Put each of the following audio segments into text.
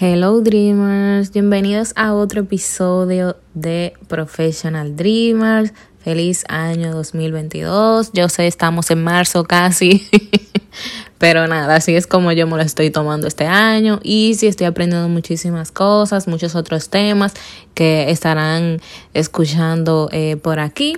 Hello Dreamers, bienvenidos a otro episodio de Professional Dreamers. Feliz año 2022. Yo sé, estamos en marzo casi, pero nada, así es como yo me lo estoy tomando este año y sí estoy aprendiendo muchísimas cosas, muchos otros temas que estarán escuchando eh, por aquí.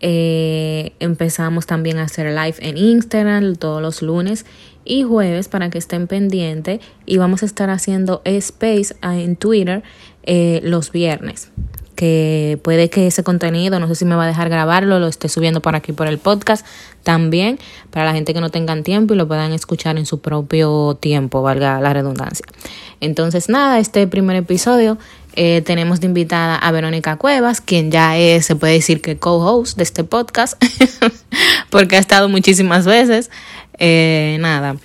Eh, empezamos también a hacer live en Instagram todos los lunes y jueves para que estén pendientes y vamos a estar haciendo space en Twitter eh, los viernes que puede que ese contenido, no sé si me va a dejar grabarlo, lo esté subiendo por aquí por el podcast también, para la gente que no tengan tiempo y lo puedan escuchar en su propio tiempo, valga la redundancia. Entonces, nada, este primer episodio eh, tenemos de invitada a Verónica Cuevas, quien ya es, se puede decir que co-host de este podcast, porque ha estado muchísimas veces. Eh, nada,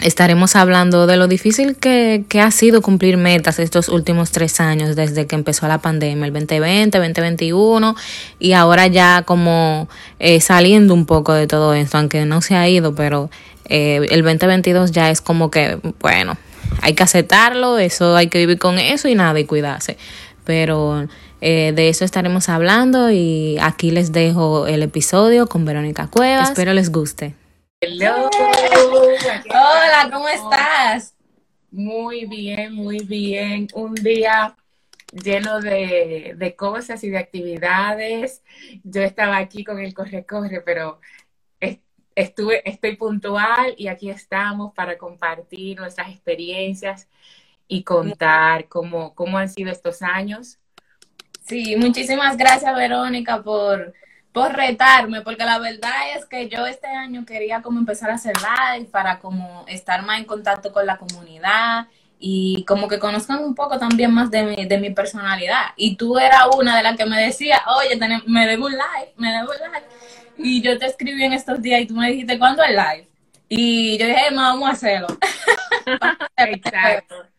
estaremos hablando de lo difícil que, que, ha sido cumplir metas estos últimos tres años desde que empezó la pandemia, el 2020, 2021 y ahora ya como eh, saliendo un poco de todo esto, aunque no se ha ido, pero eh, el 2022 ya es como que, bueno, hay que aceptarlo, eso hay que vivir con eso y nada, y cuidarse. Pero eh, de eso estaremos hablando y aquí les dejo el episodio con Verónica Cuevas. Espero les guste. Hello. Hola, ¿cómo estás? Muy bien, muy bien. Un día lleno de, de, cosas y de actividades. Yo estaba aquí con el corre-corre, pero estuve, estoy puntual y aquí estamos para compartir nuestras experiencias y contar cómo, cómo han sido estos años. Sí, muchísimas gracias, Verónica, por por retarme, porque la verdad es que yo este año quería como empezar a hacer live para como estar más en contacto con la comunidad y como que conozcan un poco también más de mi, de mi personalidad. Y tú eras una de las que me decía, oye, me debo un live, me debo un live. Y yo te escribí en estos días y tú me dijiste, ¿cuándo es live? Y yo dije, vamos a hacerlo. Exacto.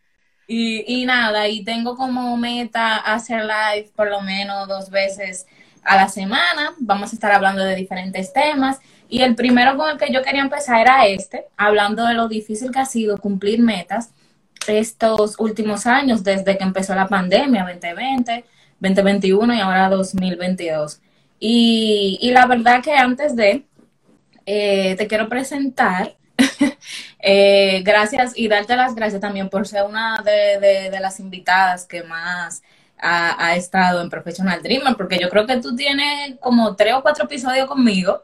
Y, y nada, y tengo como meta hacer live por lo menos dos veces a la semana. Vamos a estar hablando de diferentes temas. Y el primero con el que yo quería empezar era este, hablando de lo difícil que ha sido cumplir metas estos últimos años, desde que empezó la pandemia 2020, 2021 y ahora 2022. Y, y la verdad que antes de, eh, te quiero presentar, eh, gracias y darte las gracias también por ser una de, de las invitadas que más ha, estado en Professional Dreamer, porque yo creo que tú tienes como tres o cuatro episodios conmigo.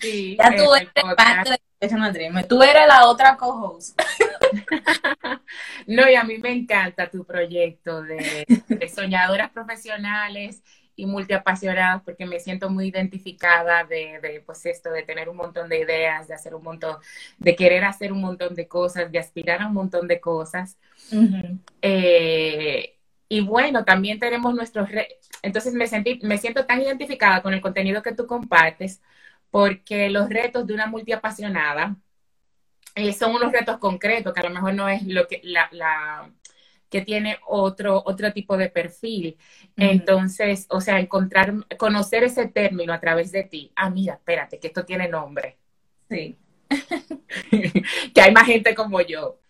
Sí, ya tú eres parte de Professional Dreamer. Tú eres la otra co-host. no, y a mí me encanta tu proyecto de, soñadoras profesionales y multiapasionadas porque me siento muy identificada de, de, pues esto, de tener un montón de ideas, de hacer un montón, de querer hacer un montón de cosas, de aspirar a un montón de cosas. eh, y bueno, también tenemos nuestros... Entonces me, sentí, me siento tan identificada con el contenido que tú compartes porque los retos de una multiapasionada eh, son unos retos concretos que a lo mejor no es lo que la, la que tiene otro, otro tipo de perfil. Entonces, o sea, encontrar, conocer ese término a través de ti. Ah, mira, espérate, que esto tiene nombre. Sí. que hay más gente como yo.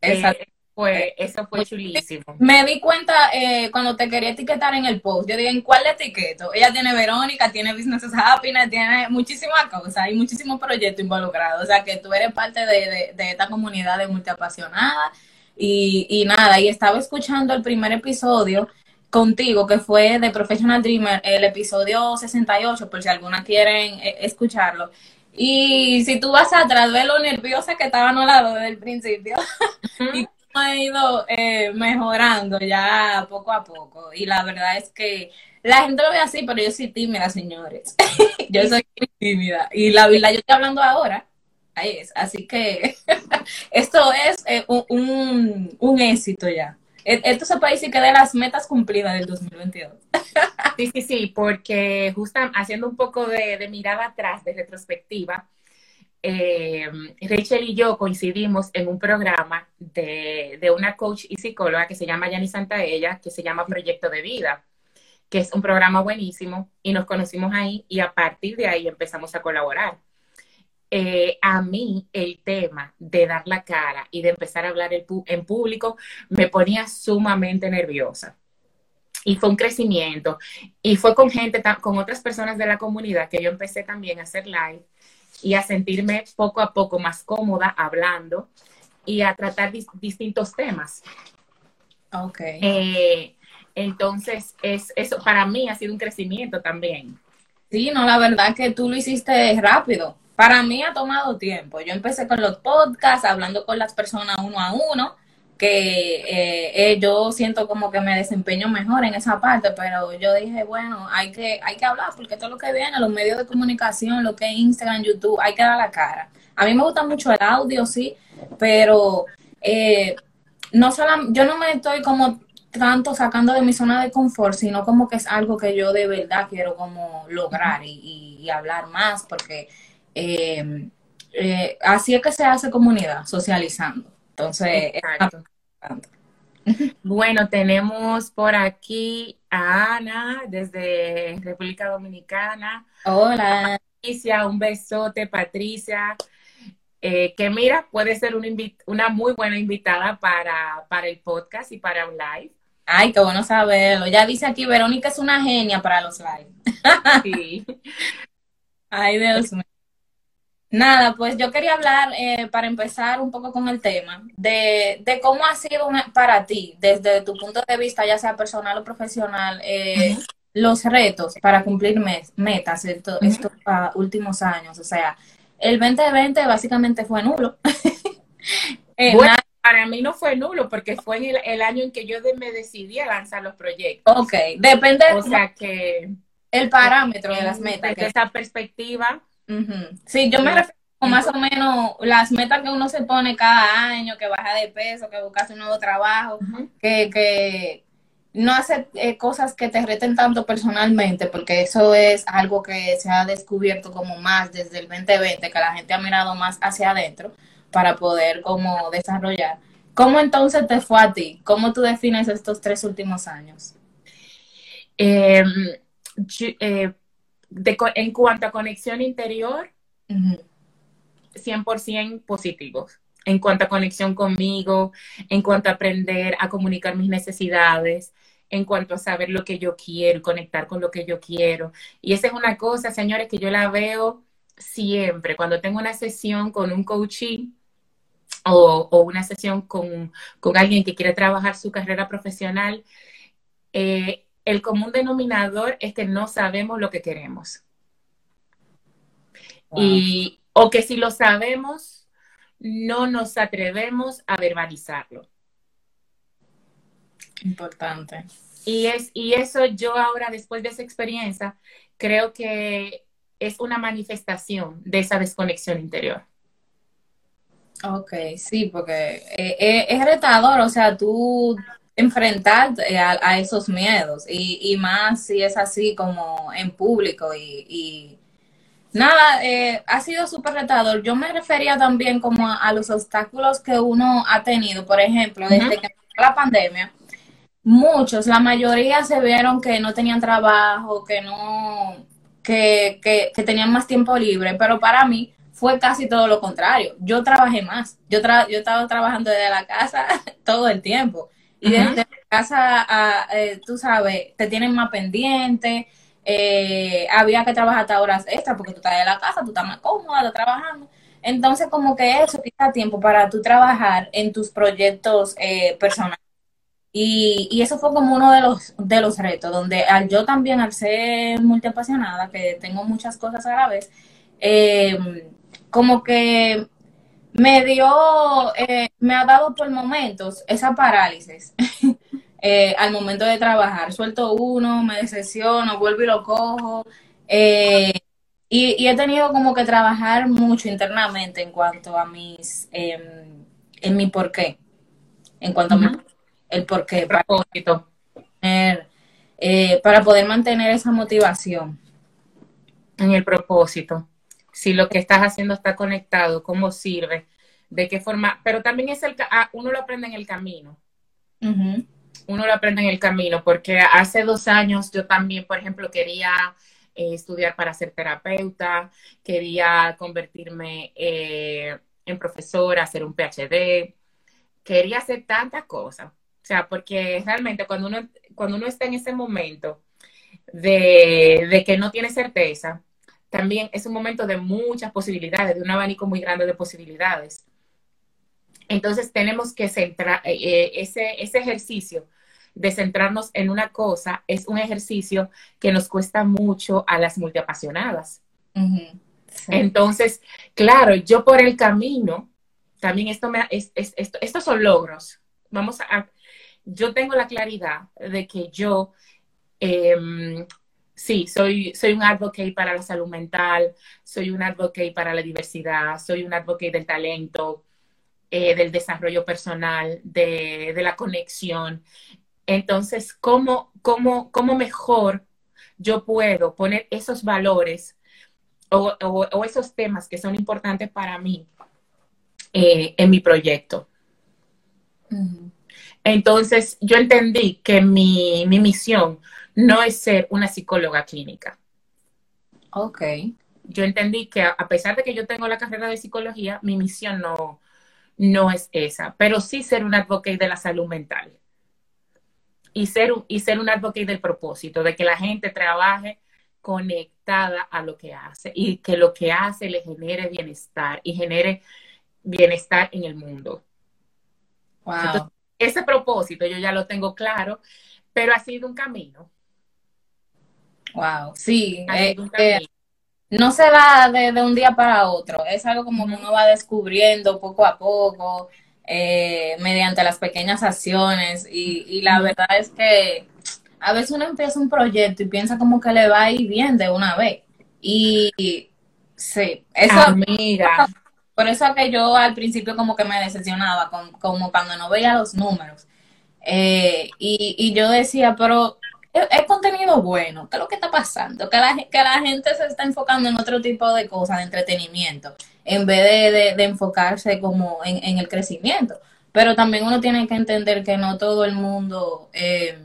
Exacto. Eh, fue, eso fue chulísimo. Me di cuenta eh, cuando te quería etiquetar en el post. Yo dije, ¿en cuál etiqueto? Ella tiene Verónica, tiene Business Happiness, tiene muchísimas cosas, hay muchísimos proyectos involucrados. O sea, que tú eres parte de, esta comunidad de multiapasionada. Y, y nada, y estaba escuchando el primer episodio contigo, que fue de Professional Dreamer, el episodio 68, por si alguna quieren eh, escucharlo. Y si tú vas atrás, ve lo nerviosa que estaba no lado desde el principio. y ha ido eh, mejorando ya poco a poco. Y la verdad es que la gente lo ve así, pero yo soy tímida, señores. yo soy tímida. Y la verdad, yo estoy hablando ahora. Ahí es. Así que esto es eh, un, un, éxito ya. E, esto se puede decir que de las metas cumplidas del 2022. sí, sí, sí, porque justo haciendo un poco de mirada atrás, de retrospectiva, eh, Rachel y yo coincidimos en un programa de, una coach y psicóloga que se llama Yani Santaella, que se llama Proyecto de Vida, que es un programa buenísimo y nos conocimos ahí y a partir de ahí empezamos a colaborar. eh, a mí el tema de dar la cara y de empezar a hablar en público me ponía sumamente nerviosa. Y fue un crecimiento. Y fue con gente, con otras personas de la comunidad que yo empecé también a hacer live y a sentirme poco a poco más cómoda hablando y a tratar distintos temas. Ok. Eh, entonces, es, eso para mí ha sido un crecimiento también. Sí, no, la verdad que tú lo hiciste rápido. Para mí ha tomado tiempo. Yo empecé con los podcasts, hablando con las personas uno a uno, que eh, eh, yo siento como que me desempeño mejor en esa parte, pero yo dije, bueno, hay que, hay que hablar, porque todo lo que viene, los medios de comunicación, lo que es Instagram, YouTube, hay que dar la cara. A mí me gusta mucho el audio, sí, pero eh, no solo, yo no me estoy como tanto sacando de mi zona de confort, sino como que es algo que yo de verdad quiero como lograr y, hablar más, porque eh, eh, así es que se hace comunidad, socializando. Entonces, bueno, tenemos por aquí a Ana desde República Dominicana. Hola. Patricia, un besote, Patricia. Eh, que mira, puede ser una, una muy buena invitada para, para el podcast y para un live. Ay, qué bueno saberlo. Ya dice aquí, Verónica es una genia para los live. Sí. Ay, Dios mío. Nada, pues yo quería hablar, eh, para empezar un poco con el tema, de, de cómo ha sido para ti, desde tu punto de vista, ya sea personal o profesional, eh, los retos para cumplir metas estos, estos ah, últimos años. O sea, el 2020 básicamente fue nulo. Eh, bueno, para mí no fue nulo porque fue en el, año en que yo me decidí a lanzar los proyectos. Ok, depende. O sea que... El parámetro de las metas. Desde esa perspectiva. Sí, yo me refiero más o menos las metas que uno se pone cada año, que baja de peso, que buscas un nuevo trabajo, que, que no hace eh, cosas que te reten tanto personalmente, porque eso es algo que se ha descubierto como más desde el 2020, que la gente ha mirado más hacia adentro para poder como desarrollar. ¿Cómo entonces te fue a ti? ¿Cómo tú defines estos tres últimos años? Em, eh, en cuanto a conexión interior, 100% positivos. En cuanto a conexión conmigo, en cuanto a aprender a comunicar mis necesidades, en cuanto a saber lo que yo quiero, conectar con lo que yo quiero. Y esa es una cosa, señores, que yo la veo siempre. Cuando tengo una sesión con un coaching o, una sesión con, alguien que quiere trabajar su carrera profesional, eh, el común denominador es que no sabemos lo que queremos. Y, o que si lo sabemos, no nos atrevemos a verbalizarlo. Importante. Y, es, y eso yo ahora, después de esa experiencia, creo que es una manifestación de esa desconexión interior. Ok, sí, porque eh, eh, es retador, o sea, tú enfrentarte a, esos miedos y, más si es así como en público y, nada, eh, ha sido súper retador. Yo me refería también como a, los obstáculos que uno ha tenido, por ejemplo, desde que la pandemia, muchos, la mayoría se vieron que no tenían trabajo, que no, que, que, que tenían más tiempo libre, pero para mí fue casi todo lo contrario. Yo trabajé más. Yo, yo estaba trabajando desde la casa todo el tiempo. Y desde la casa, eh, tú sabes, te tienen más pendiente. Eh, había que trabajar hasta horas extra porque tú estás en la casa, tú estás más cómoda, estás trabajando. Entonces, como que eso quita tiempo para tú trabajar en tus proyectos eh, personales. Y, y, eso fue como uno de los, de los retos, donde al yo también, al ser multiapasionada, que tengo muchas cosas a la vez, eh, como que me dio, eh, me ha dado por momentos esa parálisis eh, al momento de trabajar. Suelto uno, me decepciono, vuelvo y lo cojo. Eh, y, he tenido como que trabajar mucho internamente en cuanto a mis, em, en mi porqué, en cuanto a mi, el porqué, propósito. para poder mantener esa motivación. En el propósito si lo que estás haciendo está conectado, cómo sirve, de qué forma, pero también es el, ah, uno lo aprende en el camino. Uno lo aprende en el camino, porque hace dos años yo también, por ejemplo, quería eh, estudiar para ser terapeuta, quería convertirme eh, en profesora, hacer un PhD, quería hacer tantas cosas. O sea, porque realmente cuando uno, cuando uno está en ese momento de, de que no tiene certeza, también es un momento de muchas posibilidades, de un abanico muy grande de posibilidades. Entonces tenemos que centrar eh, eh, ese, ese ejercicio de centrarnos en una cosa, es un ejercicio que nos cuesta mucho a las multiapasionadas. Entonces, claro, yo por el camino, también esto me, es, esto, estos son logros. Vamos a, yo tengo la claridad de que yo eh, sí, soy, soy un advocate para la salud mental, soy un advocate para la diversidad, soy un advocate del talento, eh, del desarrollo personal, de, la conexión. Entonces, ¿cómo, cómo, cómo mejor yo puedo poner esos valores o, esos temas que son importantes para mí eh, en mi proyecto? Entonces, yo entendí que mi, mi misión no es ser una psicóloga clínica. Ok. Yo entendí que a pesar de que yo tengo la carrera de psicología, mi misión no, no es esa, pero sí ser un advocate de la salud mental. Y ser, un, y ser un advocate del propósito, de que la gente trabaje conectada a lo que hace y que lo que hace le genere bienestar y genere bienestar en el mundo. Wow. ese propósito yo ya lo tengo claro, pero ha sido un camino. Wow, sí. Eh, eh, no se da de, un día para otro, es algo como que uno va descubriendo poco a poco, eh, mediante las pequeñas acciones, y, la verdad es que a veces uno empieza un proyecto y piensa como que le va a ir bien de una vez. Y, sí, eso, Amiga. por eso que yo al principio como que me decepcionaba, como cuando no veía los números. y, y yo decía, pero es, contenido bueno. ¿Qué es lo que está pasando? Que la, que la gente se está enfocando en otro tipo de cosas, de entretenimiento, en vez de, enfocarse como en, el crecimiento. Pero también uno tiene que entender que no todo el mundo eh,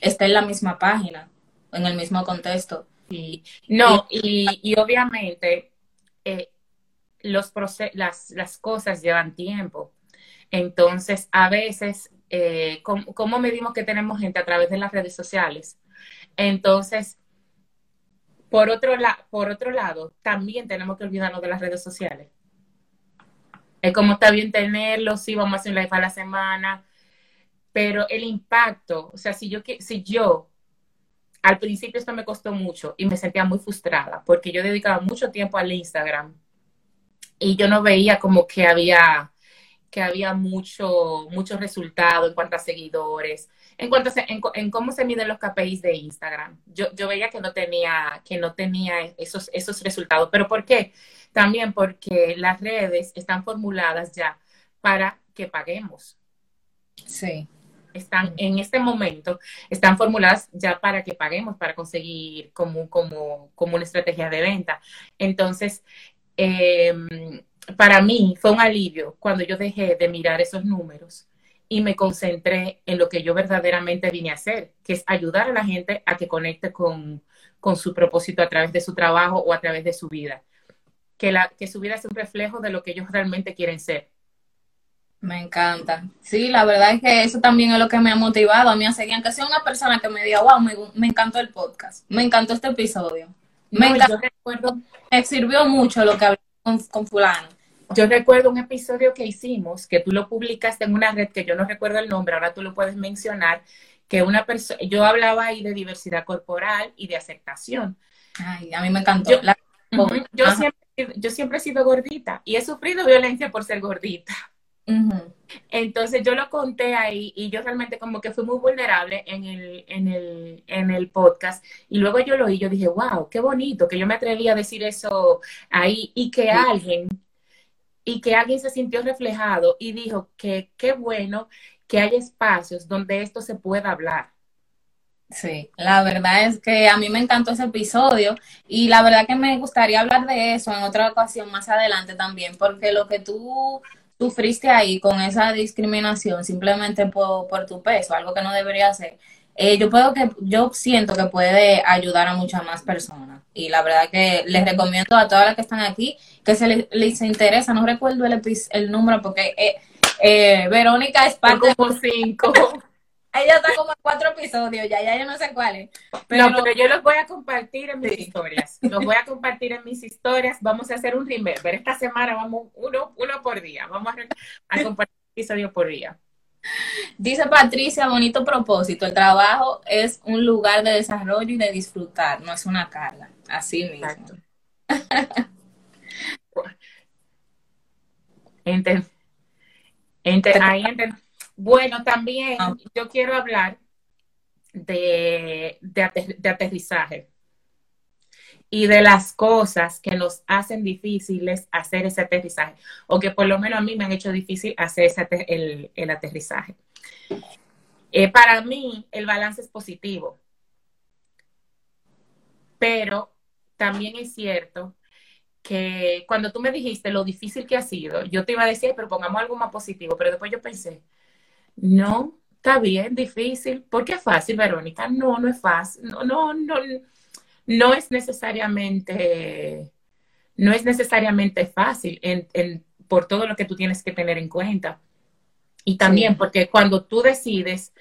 está en la misma página, en el mismo contexto. Y, no, y, obviamente eh, los las, las cosas llevan tiempo. Entonces, a veces eh, cómo, medimos que tenemos gente a través de las redes sociales. Entonces, por otro, lado, también tenemos que olvidarnos de las redes sociales. Es como está bien tenerlo, sí, vamos a hacer un live a la semana, pero el impacto, o sea, si yo, si yo, al principio esto me costó mucho y me sentía muy frustrada porque yo dedicaba mucho tiempo al Instagram y yo no veía como que había que había mucho, mucho resultado en cuanto a seguidores, en cuanto a, en, cómo se miden los KPIs de Instagram. Yo, yo veía que no tenía, que no tenía esos, esos resultados. ¿Pero por qué? También porque las redes están formuladas ya para que paguemos. Sí. Están en este momento, están formuladas ya para que paguemos, para conseguir como, como, como una estrategia de venta. Entonces, eh, para mí fue un alivio cuando yo dejé de mirar esos números y me concentré en lo que yo verdaderamente vine a hacer, que es ayudar a la gente a que conecte con, su propósito a través de su trabajo o a través de su vida. Que, la, que su vida es un reflejo de lo que ellos realmente quieren ser. Me encanta. Sí, la verdad es que eso también es lo que me ha motivado a mí a seguir, aunque sea una persona que me diga, wow, me, encantó el podcast, me encantó este episodio. Me, me sirvió mucho lo que hablé con, con fulano yo recuerdo un episodio que hicimos, que tú lo publicaste en una red que yo no recuerdo el nombre, ahora tú lo puedes mencionar, que una persona, yo hablaba ahí de diversidad corporal y de aceptación. Ay, a mí me encantó. Yo, siempre, yo siempre he sido gordita y he sufrido violencia por ser gordita. Entonces yo lo conté ahí y yo realmente como que fui muy vulnerable en el, en el, en el podcast. Y luego yo lo oí, yo dije, wow, qué bonito que yo me atreví a decir eso ahí y que alguien y que alguien se sintió reflejado y dijo que qué bueno que hay espacios donde esto se pueda hablar. Sí, la verdad es que a mí me encantó ese episodio y la verdad que me gustaría hablar de eso en otra ocasión más adelante también, porque lo que tú sufriste ahí con esa discriminación simplemente por, por tu peso, algo que no debería ser, eh, yo puedo que, yo siento que puede ayudar a muchas más personas. Y la verdad que les recomiendo a todas las que están aquí que se les, interesa, no recuerdo el, el número porque eh, eh, Verónica es parte como cinco. Ella está como en cuatro episodios ya, ya yo no sé cuáles. Pero... No, pero yo los voy a compartir en mis historias. Los voy a compartir en mis historias. Vamos a hacer un remember. Esta semana vamos uno, uno por día. Vamos a, a compartir episodio por día. Dice Patricia, bonito propósito. El trabajo es un lugar de desarrollo y de disfrutar, no es una carga. Así mismo. Bueno, también ah. yo quiero hablar de, de aterrizaje y de las cosas que nos hacen difíciles hacer ese aterrizaje, o que por lo menos a mí me han hecho difícil hacer ese, el, aterrizaje. Eh, para mí, el balance es positivo, pero también es cierto que cuando tú me dijiste lo difícil que ha sido, yo te iba a decir, pero pongamos algo más positivo, pero después yo pensé, no, está bien, difícil, porque es fácil, Verónica, no, no es fácil, no, no, no no es necesariamente, no es necesariamente fácil en, por todo lo que tú tienes que tener en cuenta. Y también porque cuando tú decides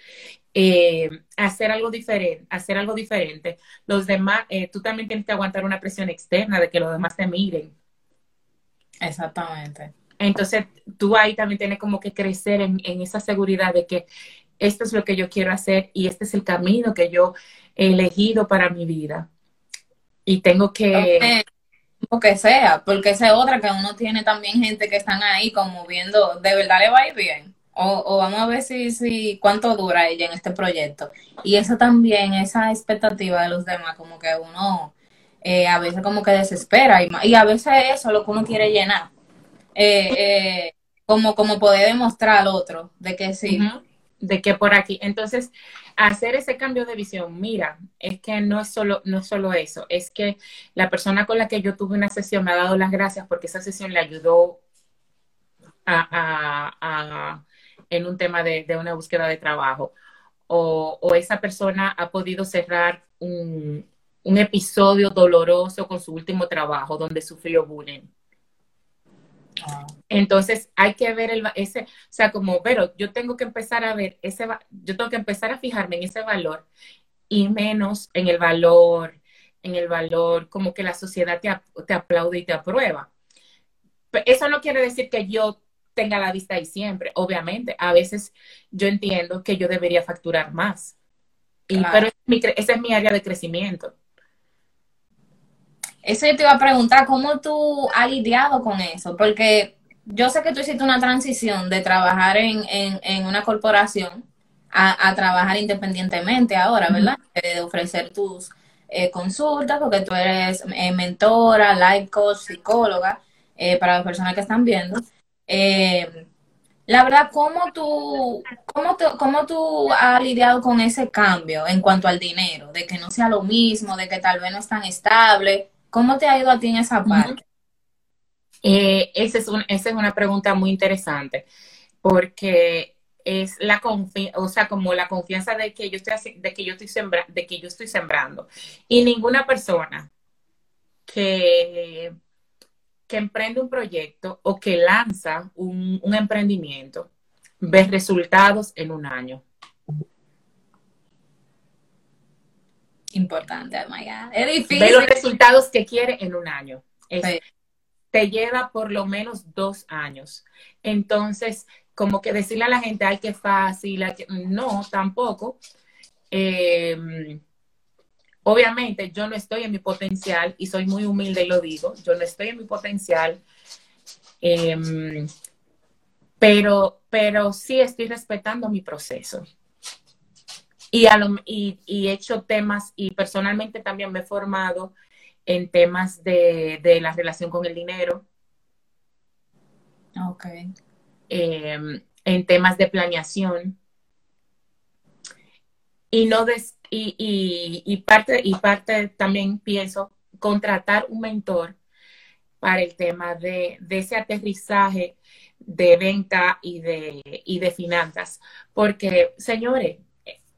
eh, hacer algo diferente, hacer algo diferente, los demás, eh, tú también tienes que aguantar una presión externa de que los demás te miren. Exactamente. Entonces, tú ahí también tienes como que crecer en, esa seguridad de que esto es lo que yo quiero hacer y este es el camino que yo he elegido para mi vida y tengo que... Lo que sea, porque esa es otra que uno tiene también gente que están ahí como viendo, de verdad le va a ir bien. O, vamos a ver si, si cuánto dura ella en este proyecto. Y eso también, esa expectativa de los demás, como que uno eh, a veces como que desespera y, y, a veces eso es lo que uno quiere llenar. Eh, eh, como, como poder demostrar otro de que sí. De que por aquí. Entonces, hacer ese cambio de visión, mira, es que no es solo, no es solo eso, es que la persona con la que yo tuve una sesión me ha dado las gracias porque esa sesión le ayudó a, en un tema de, una búsqueda de trabajo. O, esa persona ha podido cerrar un, un episodio doloroso con su último trabajo donde sufrió bullying. Entonces hay que ver el, ese, o sea, como, pero yo tengo que empezar a ver ese, yo tengo que empezar a fijarme en ese valor y menos en el valor, en el valor como que la sociedad te, te aplaude y te aprueba. Eso no quiere decir que yo tenga la vista ahí siempre, obviamente. A veces yo entiendo que yo debería facturar más. Y, Pero esa es mi área de crecimiento. Eso yo te iba a preguntar, ¿cómo tú has lidiado con eso? Porque yo sé que tú hiciste una transición de trabajar en, en, una corporación a, trabajar independientemente ahora, ¿verdad? De ofrecer tus eh, consultas, porque tú eres eh, mentora, life coach, psicóloga, eh, para las personas que están viendo. la verdad, ¿cómo tú, cómo, ¿cómo tú has lidiado con ese cambio en cuanto al dinero? De que no sea lo mismo, de que tal vez no es tan estable. ¿Cómo te ha ido a ti en esa parte? Eh, esa, es esa es una pregunta muy interesante, porque es la confianza, o sea, como la confianza de que yo estoy de que yo estoy sembrando, de que yo estoy sembrando. Y ninguna persona que, que emprende un proyecto o que lanza un, un emprendimiento ve resultados en un año. Importante, oh my God. Es difícil. Ve los resultados que quiere en un año. Te lleva por lo menos dos años. Entonces, como que decirle a la gente, ay, qué fácil, no, tampoco. Em, obviamente, yo no estoy en mi potencial y soy muy humilde y lo digo, yo no estoy en mi potencial. Em, pero, pero sí estoy respetando mi proceso. Y, y, he hecho temas y personalmente también me he formado en temas de, la relación con el dinero. Ok. Em, en temas de planeación. Y no y, y, parte, y parte también pienso contratar un mentor para el tema de, de ese aterrizaje de venta y de, y de finanzas. Porque, señores,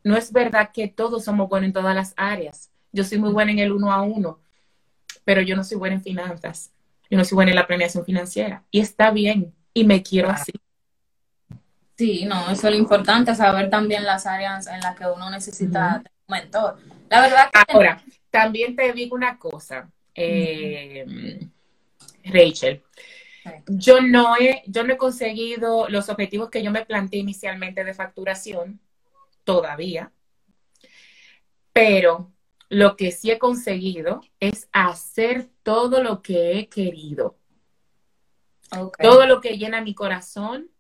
no es verdad que todos somos buenos en todas las áreas. Yo soy muy buena en el uno a uno, pero yo no soy buena en finanzas. Yo no soy buena en la planeación financiera. Y está bien. Y me quiero así. Sí, no, eso es lo importante, saber también las áreas en las que uno necesita un mentor. La verdad que... Ahora, también te digo una cosa, eh, Rachel. Yo no, he, yo no he conseguido los objetivos que yo me planteé inicialmente de facturación todavía, pero lo que sí he conseguido es hacer todo lo que he querido. Todo lo que llena mi corazón.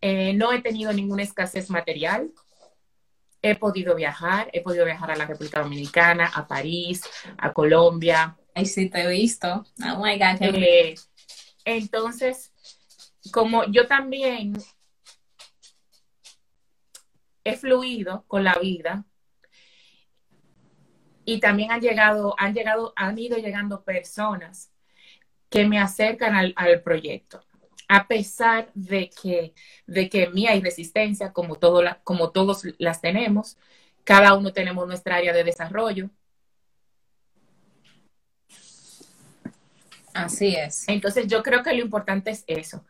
Eh, no he tenido ninguna escasez material. He podido viajar, he podido viajar a la República Dominicana, a París, a Colombia. Ahí sí te he visto. Oh my God. Eh, entonces, como yo también he fluido con la vida y también han llegado, han llegado, han ido llegando personas que me acercan al, proyecto. A pesar de que, de que mía hay resistencia, como, todo como todos las tenemos, cada uno tenemos nuestra área de desarrollo. Así es. Entonces yo creo que lo importante es eso.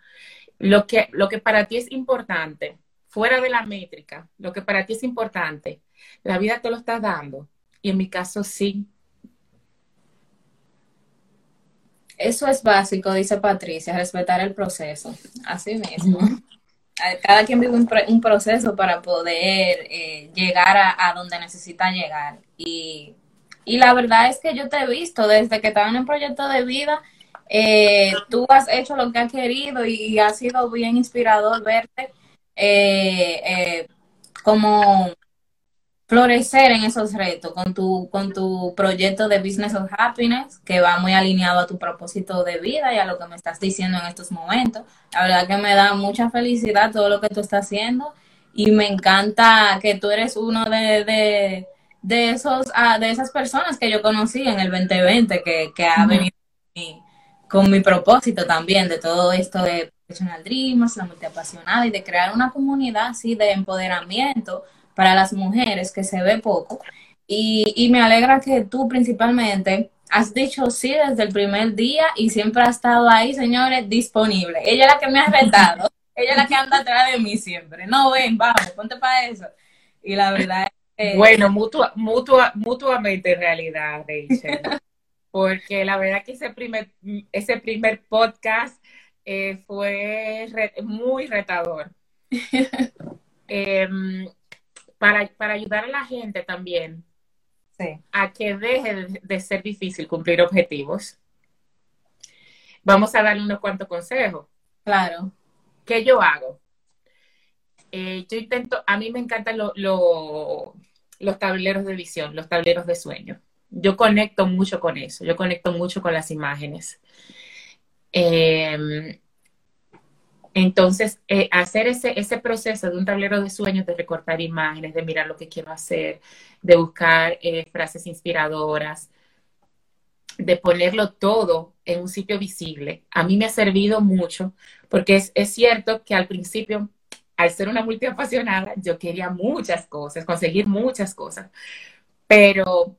Lo que, lo que para ti es importante, fuera de la métrica, lo que para ti es importante, la vida te lo está dando. Y en mi caso sí. Eso es básico, dice Patricia, respetar el proceso. Así mismo. Cada quien vive un, proceso para poder eh, llegar a, a, donde necesita llegar. Y, y la verdad es que yo te he visto desde que estaba en un proyecto de vida eh, tú has hecho lo que has querido y, ha sido bien inspirador verte eh, eh, como florecer en esos retos con tu, con tu proyecto de Business of Happiness, que va muy alineado a tu propósito de vida y a lo que me estás diciendo en estos momentos. La verdad que me da mucha felicidad todo lo que tú estás haciendo y me encanta que tú eres uno de, de, esos, ah, de esas personas que yo conocí en el 2020 que, que ha venido con mi propósito también de todo esto de Professional Dreamers, la multiapasionada y de crear una comunidad así de empoderamiento para las mujeres que se ve poco. Y, me alegra que tú principalmente has dicho sí desde el primer día y siempre has estado ahí, señores, disponible. Ella es la que me ha retado, ella es la que anda atrás de mí siempre. No, ven, vamos, ponte para eso. Y la verdad es que... Bueno, mutua, mutua, mutuamente en realidad, Rachel porque la verdad que ese primer, ese primer podcast eh, fue muy retador. Em, para, ayudar a la gente también a que deje de, ser difícil cumplir objetivos, vamos a darle unos cuantos consejos. Claro. ¿Qué yo hago? Eh, yo intento, a mí me encantan los tableros de visión, los tableros de sueño yo conecto mucho con eso, yo conecto mucho con las imágenes. Em, entonces, eh, hacer ese, ese proceso de un tablero de sueños, de recortar imágenes, de mirar lo que quiero hacer, de buscar eh, frases inspiradoras, de ponerlo todo en un sitio visible, a mí me ha servido mucho, porque es, es cierto que al principio, al ser una multiapasionada, yo quería muchas cosas, conseguir muchas cosas, pero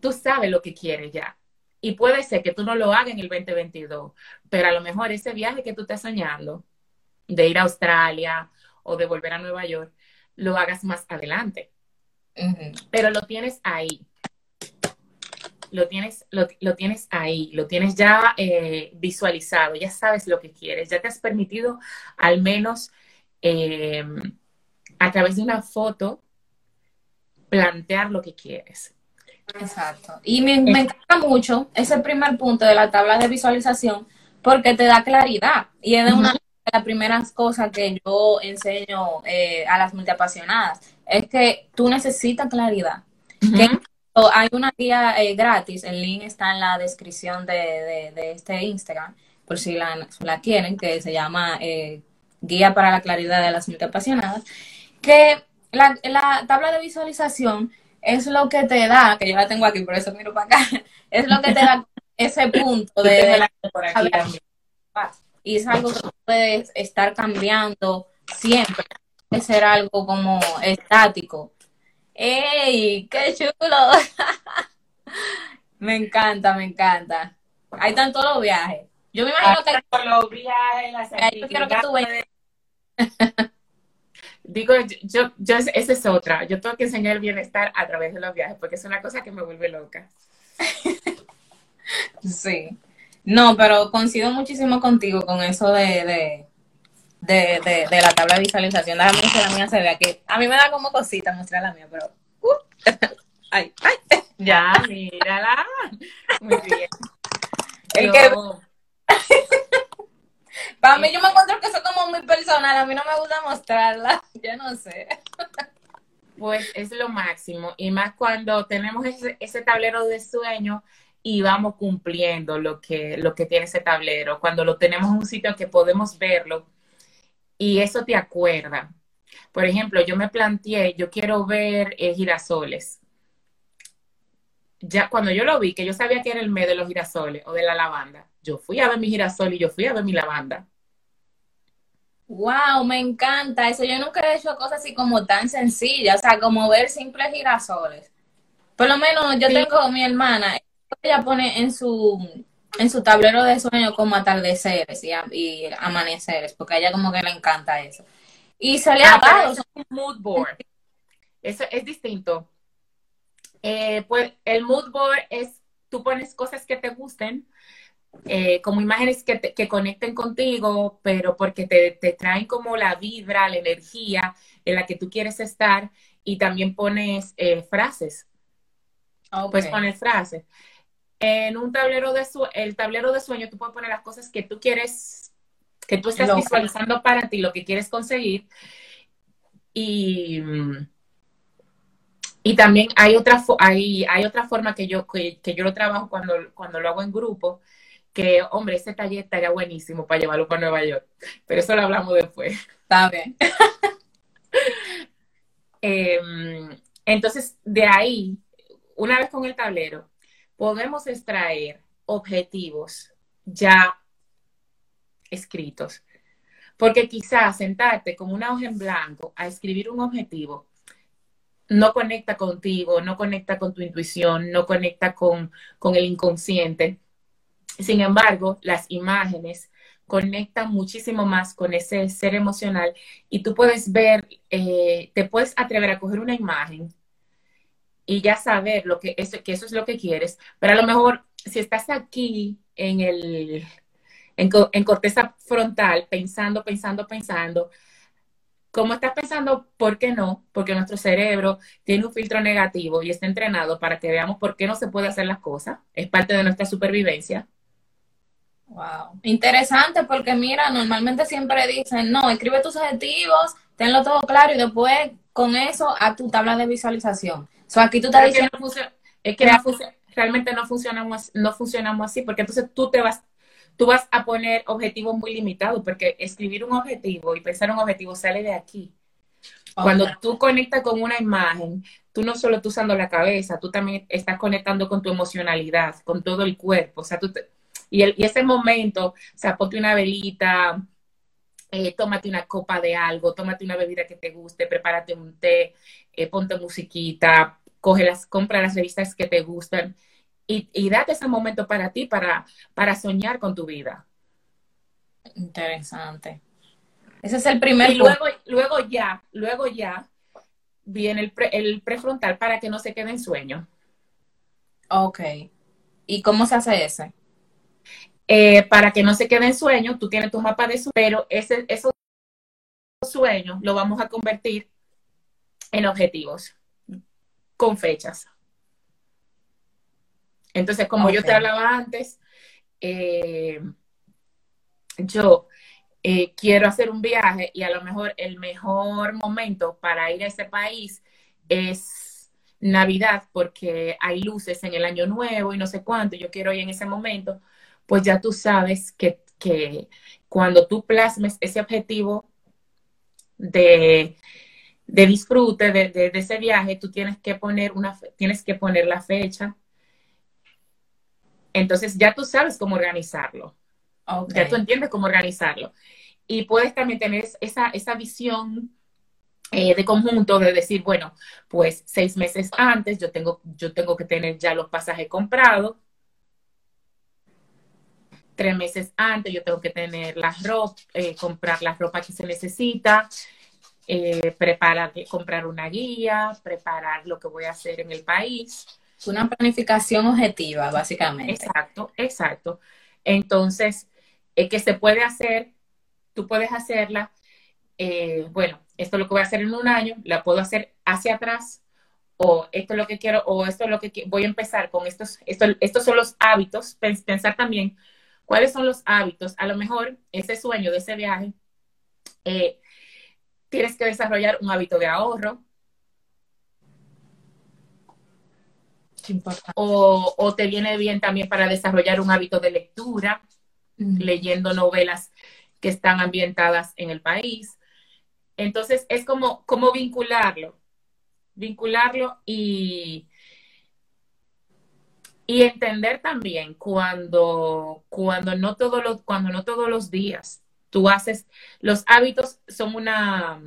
tú sabes lo que quieres ya. Y puede ser que tú no lo hagas en el 2022, pero a lo mejor ese viaje que tú estás soñando de ir a Australia o de volver a Nueva York, lo hagas más adelante. Pero lo tienes ahí. Lo tienes, lo, tienes ahí, lo tienes ya eh, visualizado, ya sabes lo que quieres, ya te has permitido al menos eh, a través de una foto plantear lo que quieres. Exacto. Y me, encanta mucho ese primer punto de la tabla de visualización porque te da claridad y es de una de las primeras cosas que yo enseño eh, a las multiapasionadas. Es que tú necesitas claridad. hay una guía eh, gratis, el link está en la descripción de, este Instagram, por si la, la quieren, que se llama eh, Guía para la Claridad de las Multiapasionadas, que la, la tabla de visualización es lo que te da, que yo la tengo aquí, por eso miro para acá, es lo que te da ese punto de... y es algo que puedes estar cambiando siempre, puede ser algo como estático. ¡Ey! ¡Qué chulo! me encanta, me encanta. Están todos los viajes. Yo me imagino que... Los viajes, las Yo quiero que tú veas. Digo, yo, yo, esa es otra. Yo tengo que enseñar el bienestar a través de los viajes, porque es una cosa que me vuelve loca. Sí. No, pero coincido muchísimo contigo con eso de, de, de, de, la tabla de visualización. Déjame que la mía se vea que a mí me da como cosita mostrar la mía, pero. Uh, ay, ay. Ya, mírala. Muy bien. El que. Para mí yo me encuentro que eso es como muy personal, a mí no me gusta mostrarla, yo no sé. Pues es lo máximo, y más cuando tenemos ese, ese tablero de sueño y vamos cumpliendo lo que, lo que tiene ese tablero, cuando lo tenemos en un sitio que podemos verlo y eso te acuerda. Por ejemplo, yo me planteé, yo quiero ver eh, girasoles. Ya cuando yo lo vi, que yo sabía que era el mes de los girasoles o de la lavanda, yo fui a ver mi girasol y yo fui a ver mi lavanda. Wow, me encanta eso. Yo nunca he hecho cosas así como tan sencillas, o sea, como ver simples girasoles. Por lo menos yo tengo mi hermana, ella pone en su en su tablero de sueño como atardeceres y, amaneceres, porque a ella como que le encanta eso. Y sale ah, un mood board. Eso es distinto. Eh, pues el mood board es, tú pones cosas que te gusten, eh, como imágenes que, que, conecten contigo, pero porque te, te, traen como la vibra, la energía en la que tú quieres estar, y también pones eh, frases. Pues pones frases. En un tablero de su el tablero de sueño tú puedes poner las cosas que tú quieres, que tú estás visualizando para ti, lo que quieres conseguir. Y, y también hay otra, hay, hay otra forma que yo, que, yo lo trabajo cuando, cuando lo hago en grupo, que, hombre, ese taller estaría buenísimo para llevarlo para Nueva York, pero eso lo hablamos después. Está bien. Em, entonces, de ahí, una vez con el tablero, podemos extraer objetivos ya escritos. Porque quizás sentarte con una hoja en blanco a escribir un objetivo no conecta contigo, no conecta con tu intuición, no conecta con, con el inconsciente. Sin embargo, las imágenes conectan muchísimo más con ese ser emocional y tú puedes ver, eh, te puedes atrever a coger una imagen y ya saber lo que eso, que eso es lo que quieres. Pero a lo mejor si estás aquí en el en, corteza frontal, pensando, pensando, pensando, como estás pensando, ¿por qué no? Porque nuestro cerebro tiene un filtro negativo y está entrenado para que veamos por qué no se puede hacer las cosas. Es parte de nuestra supervivencia. Wow. Interesante porque mira, normalmente siempre dicen, no, escribe tus objetivos, tenlo todo claro y después con eso a tu tabla de visualización aquí tú estás diciendo... es que realmente no funcionamos, no funcionamos así, porque entonces tú te vas, tú vas a poner objetivos muy limitados, porque escribir un objetivo y pensar un objetivo sale de aquí. Cuando tú conectas con una imagen, tú no solo estás usando la cabeza, tú también estás conectando con tu emocionalidad, con todo el cuerpo. O sea, tú y, el, y ese momento, o sea, ponte una velita, eh, tómate una copa de algo, tómate una bebida que te guste, prepárate un té, eh, ponte musiquita, coge las, compra las revistas que te gustan y, date ese momento para ti, para, para soñar con tu vida. Interesante. Ese es el primer. Y luego, luego ya, luego ya viene el, el prefrontal para que no se quede en sueño. Ok. ¿Y cómo se hace ese? Eh, para que no se quede en sueño, tú tienes tu mapa de sueño, pero ese, esos sueños lo vamos a convertir en objetivos con fechas. Entonces, como yo te hablaba antes, eh, yo eh, quiero hacer un viaje y a lo mejor el mejor momento para ir a ese país es Navidad porque hay luces en el año nuevo y no sé cuánto, yo quiero ir en ese momento, pues ya tú sabes que, que cuando tú plasmes ese objetivo de de disfrute de, ese viaje, tú tienes que poner una tienes que poner la fecha. Entonces ya tú sabes cómo organizarlo. Ya tú entiendes cómo organizarlo. Y puedes también tener esa, esa visión eh, de conjunto de decir, bueno, pues seis meses antes yo tengo, yo tengo que tener ya los pasajes comprados. Tres meses antes yo tengo que tener la ropa, eh, comprar la ropa que se necesita, eh, preparar, comprar una guía, preparar lo que voy a hacer en el país. Una planificación objetiva, básicamente. Exacto, exacto. Entonces, que se puede hacer, tú puedes hacerla, bueno, esto es lo que voy a hacer en un año, la puedo hacer hacia atrás, o esto es lo que quiero, o esto es lo que voy a empezar con estos, estos son los hábitos, pensar también cuáles son los hábitos, a lo mejor ese sueño de ese viaje, eh, tienes que desarrollar un hábito de ahorro, o, o, te viene bien también para desarrollar un hábito de lectura, leyendo novelas que están ambientadas en el país, entonces es como, como vincularlo, vincularlo y, y entender también cuando, cuando, no todos los, cuando no todos los días tú haces, los hábitos son una,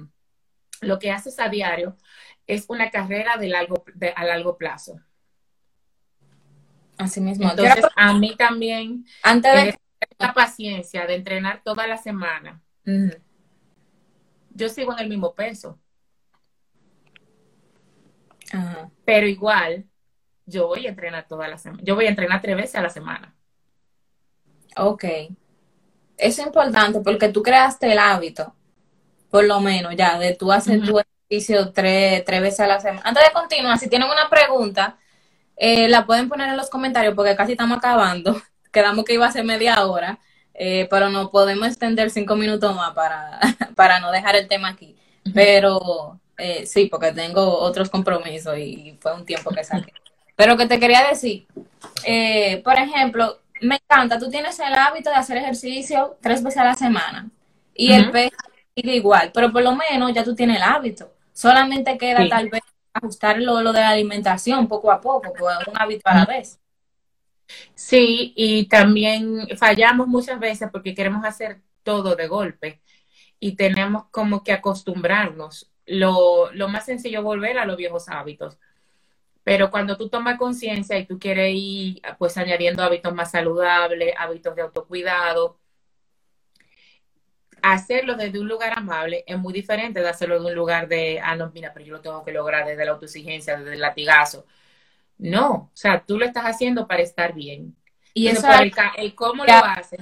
lo que haces a diario es una carrera de largo, de, a largo plazo. Así mismo. Entonces, a mí también, antes de la paciencia de entrenar toda la semana, yo sigo en el mismo peso. Pero igual, yo voy a entrenar toda la semana. Yo voy a entrenar tres veces a la semana. Ok. Eso es importante porque tú creaste el hábito, por lo menos ya, de tú hacer tu ejercicio tres, veces a la semana. Antes de continuar, si tienen una pregunta, eh, la pueden poner en los comentarios porque casi estamos acabando. Quedamos que iba a ser media hora. Eh, pero no podemos extender cinco minutos más para, para no dejar el tema aquí. Pero eh, sí, porque tengo otros compromisos y fue un tiempo que saqué. Pero que te quería decir, eh, por ejemplo, me encanta, tú tienes el hábito de hacer ejercicio tres veces a la semana y el peso sigue igual, pero por lo menos ya tú tienes el hábito. Solamente queda tal vez ajustar lo, lo, de la alimentación poco a poco, pues un hábito a la vez. Sí, y también fallamos muchas veces porque queremos hacer todo de golpe y tenemos como que acostumbrarnos. Lo, lo más sencillo es volver a los viejos hábitos. Pero cuando tú tomas conciencia y tú quieres ir pues añadiendo hábitos más saludables, hábitos de autocuidado, hacerlo desde un lugar amable es muy diferente de hacerlo de un lugar de, ah, no, mira, pero yo lo tengo que lograr desde la autoexigencia, desde el latigazo. No, o sea, tú lo estás haciendo para estar bien. Y eso el, cómo lo haces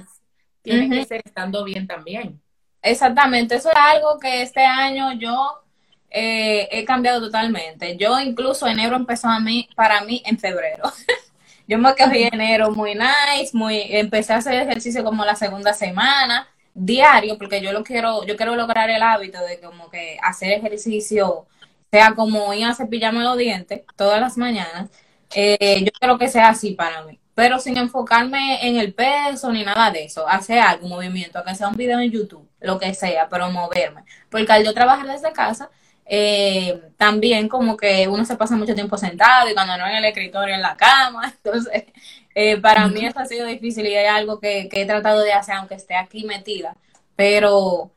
tiene que ser estando bien también. Exactamente, eso es algo que este año yo eh, he cambiado totalmente. Yo incluso enero empezó a mí, para mí en febrero. yo me cogí enero muy nice, muy, empecé a hacer ejercicio como la segunda semana, diario, porque yo lo quiero, yo quiero lograr el hábito de como que hacer ejercicio, sea como ir a cepillarme los dientes todas las mañanas eh, yo quiero que sea así para mí, pero sin enfocarme en el peso ni nada de eso. Hacer algún movimiento, que sea un video en YouTube, lo que sea, pero moverme. Porque al yo trabajar desde casa, eh, también como que uno se pasa mucho tiempo sentado y cuando no en el escritorio, en la cama. Entonces, eh, para mí eso ha sido difícil y es algo que, he tratado de hacer aunque esté aquí metida. Pero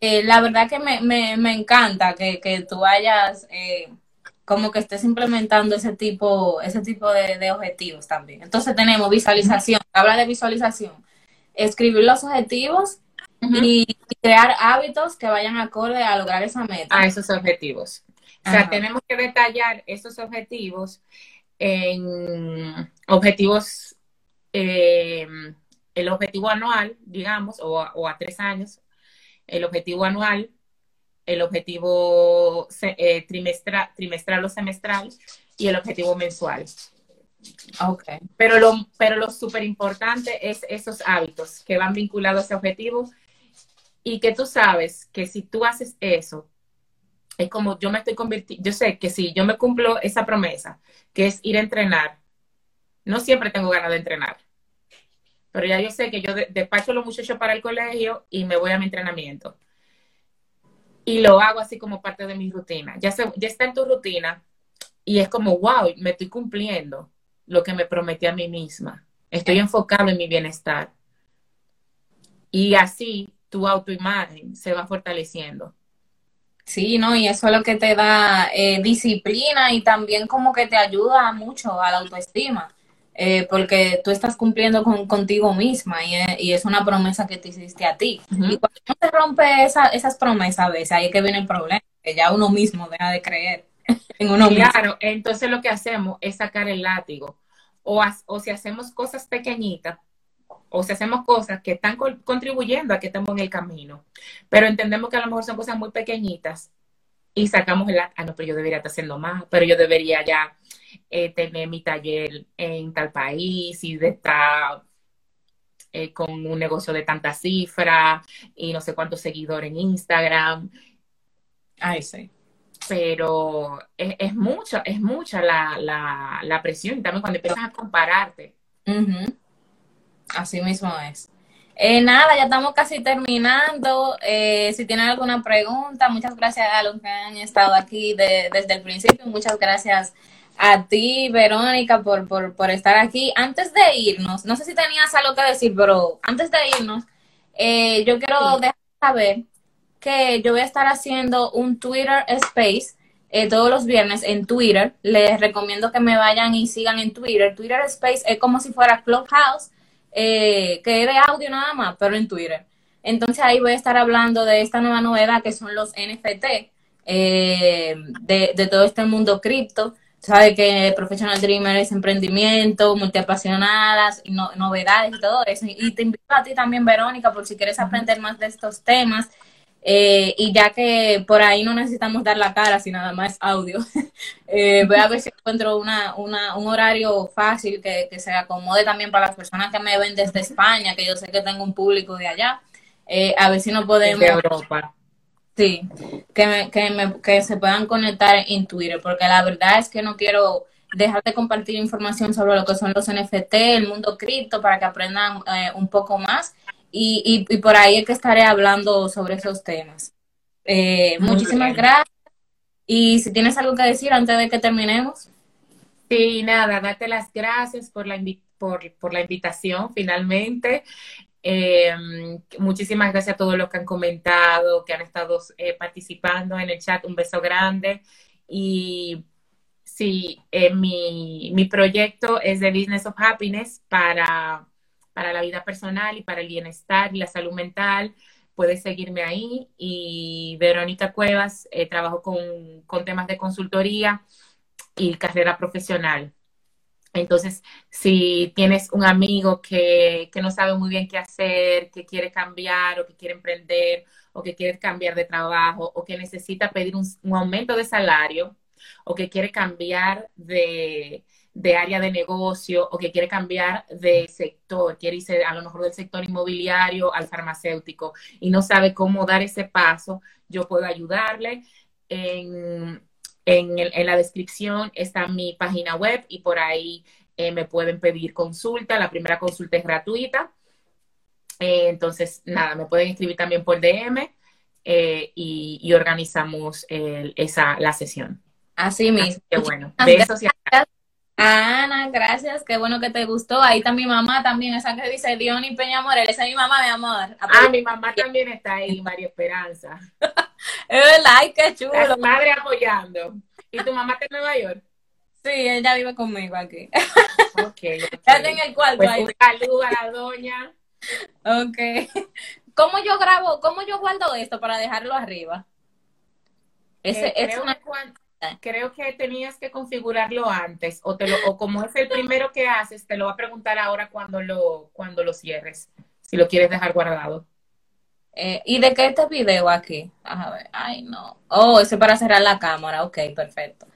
la verdad que me, me, me encanta que, que tú hayas como que estés implementando ese tipo, ese tipo de, objetivos también. Entonces tenemos visualización, habla de visualización, escribir los objetivos y, crear hábitos que vayan acorde a lograr esa meta. A esos objetivos. O sea, tenemos que detallar esos objetivos en objetivos, eh, el objetivo anual, digamos, o o a tres años, el objetivo anual, el objetivo eh, trimestral, trimestral o semestral y el objetivo mensual. Okay. Pero lo, pero lo súper importante es esos hábitos que van vinculados a ese objetivo y que tú sabes que si tú haces eso, es como yo me estoy convirtiendo, yo sé que si yo me cumplo esa promesa, que es ir a entrenar, no siempre tengo ganas de entrenar, pero ya yo sé que yo despacho a los muchachos para el colegio y me voy a mi entrenamiento y lo hago así como parte de mi rutina. Ya, ya está en tu rutina y es como, wow, me estoy cumpliendo lo que me prometí a mí misma. Estoy enfocado en mi bienestar. Y así tu autoimagen se va fortaleciendo. Sí, ¿no? Y eso es lo que te da eh, disciplina y también como que te ayuda mucho a la autoestima, eh, porque tú estás cumpliendo con, contigo misma y, es una promesa que te hiciste a ti. Y cuando uno se rompe esa, esas promesas a veces, ahí es que viene el problema, que ya uno mismo deja de creer en uno mismo. Claro, entonces lo que hacemos es sacar el látigo. O, o si hacemos cosas pequeñitas, o si hacemos cosas que están contribuyendo a que estemos en el camino, pero entendemos que a lo mejor son cosas muy pequeñitas y sacamos el, ah, no, pero yo debería estar haciendo más, pero yo debería ya eh, tener mi taller en tal país y de estar eh, con un negocio de tanta cifra y no sé cuántos seguidores en Instagram. Ay, sí. Pero es, mucha, es mucha la, la, presión y también cuando empiezas a compararte. Así mismo es. Eh, nada, ya estamos casi terminando. Eh, si tienen alguna pregunta, muchas gracias a los que han estado aquí desde el principio. Muchas gracias a ti, Verónica, por, por, estar aquí. Antes de irnos, no sé si tenías algo que decir, pero antes de irnos, eh, yo quiero dejar saber que yo voy a estar haciendo un Twitter Space todos los viernes en Twitter. Les recomiendo que me vayan y sigan en Twitter. Twitter Space es como si fuera Clubhouse eh, que es de audio nada más, pero en Twitter. Entonces ahí voy a estar hablando de esta nueva novedad que son los NFT, eh, de, todo este mundo cripto. Sabe que Professional Dreamer es emprendimiento, multiapasionadas, y novedades y todo eso. Y te invito a ti también, Verónica, por si quieres aprender más de estos temas. Eh, y ya que por ahí no necesitamos dar la cara, sino nada más audio, eh, voy a ver si encuentro una, una, un horario fácil que, se acomode también para las personas que me ven desde España, que yo sé que tengo un público de allá. Eh, a ver si no podemos... De Europa. Sí, que, que, me, que se puedan conectar en Twitter, porque la verdad es que no quiero dejar de compartir información sobre lo que son los NFT, el mundo cripto, para que aprendan un poco más y, y, por ahí es que estaré hablando sobre esos temas. Eh, muchísimas gracias. Y si tienes algo que decir antes de que terminemos. Sí, nada, date las gracias por la, por, por la invitación finalmente. Em, muchísimas gracias a todos los que han comentado, que han estado eh, participando en el chat. Un beso grande. Y sí, eh, mi, mi proyecto es de Business of Happiness para para la vida personal y para el bienestar y la salud mental. Puedes seguirme ahí. Y Verónica Cuevas, eh, trabajo con, con temas de consultoría y carrera profesional. Entonces, si tienes un amigo que, que, no sabe muy bien qué hacer, que quiere cambiar o que quiere emprender o que quiere cambiar de trabajo o que necesita pedir un, un aumento de salario o que quiere cambiar de, de área de negocio o que quiere cambiar de sector, quiere irse a lo mejor del sector inmobiliario al farmacéutico y no sabe cómo dar ese paso, yo puedo ayudarle. En, en, la descripción está mi página web y por ahí eh, me pueden pedir consulta. La primera consulta es gratuita. Eh, entonces, nada, me pueden escribir también por DM eh, y, organizamos esa, la sesión. Así mismo. Qué bueno. Besos y Ana, gracias, qué bueno que te gustó. Ahí está mi mamá también, esa que dice Diony Peña Morel, esa es mi mamá, mi amor. Ah, mi mamá también está ahí, María Esperanza. es verdad, ay, qué chulo. La madre apoyando. ¿Y tu mamá está en Nueva York? Sí, ella vive conmigo aquí. Ok. okay. Está en el cuarto pues Un saludo a la doña. Ok. ¿Cómo yo grabo, cómo yo guardo esto para dejarlo arriba? Ese, eh, es una creo que tenías que configurarlo antes o, te lo, o como es el primero que haces, te lo va a preguntar ahora cuando lo, cuando lo cierres, si lo quieres dejar guardado. Eh, ¿Y de qué este video aquí? A ver, ay no. Oh, ese para cerrar la cámara, ok, perfecto.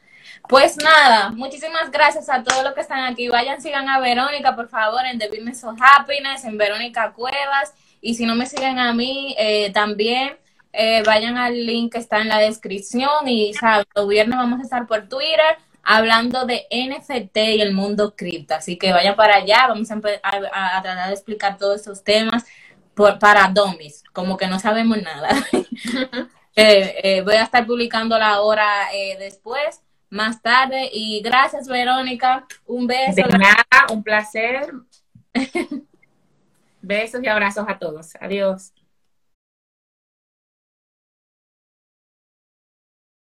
Pues nada, muchísimas gracias a todos los que están aquí. Vayan, sigan a Verónica, por favor, en The Business of Happiness, en Verónica Cuevas. Y si no me siguen a mí, eh, también eh, vayan al link que está en la descripción y saben, el viernes vamos a estar por Twitter hablando de NFT y el mundo cripto. Así que vayan para allá, vamos a, a, tratar de explicar todos esos temas por, para domis, como que no sabemos nada. Eh, eh, voy a estar publicando la hora después, más tarde. Y gracias, Verónica. Un beso. De nada, un placer. Besos y abrazos a todos. Adiós.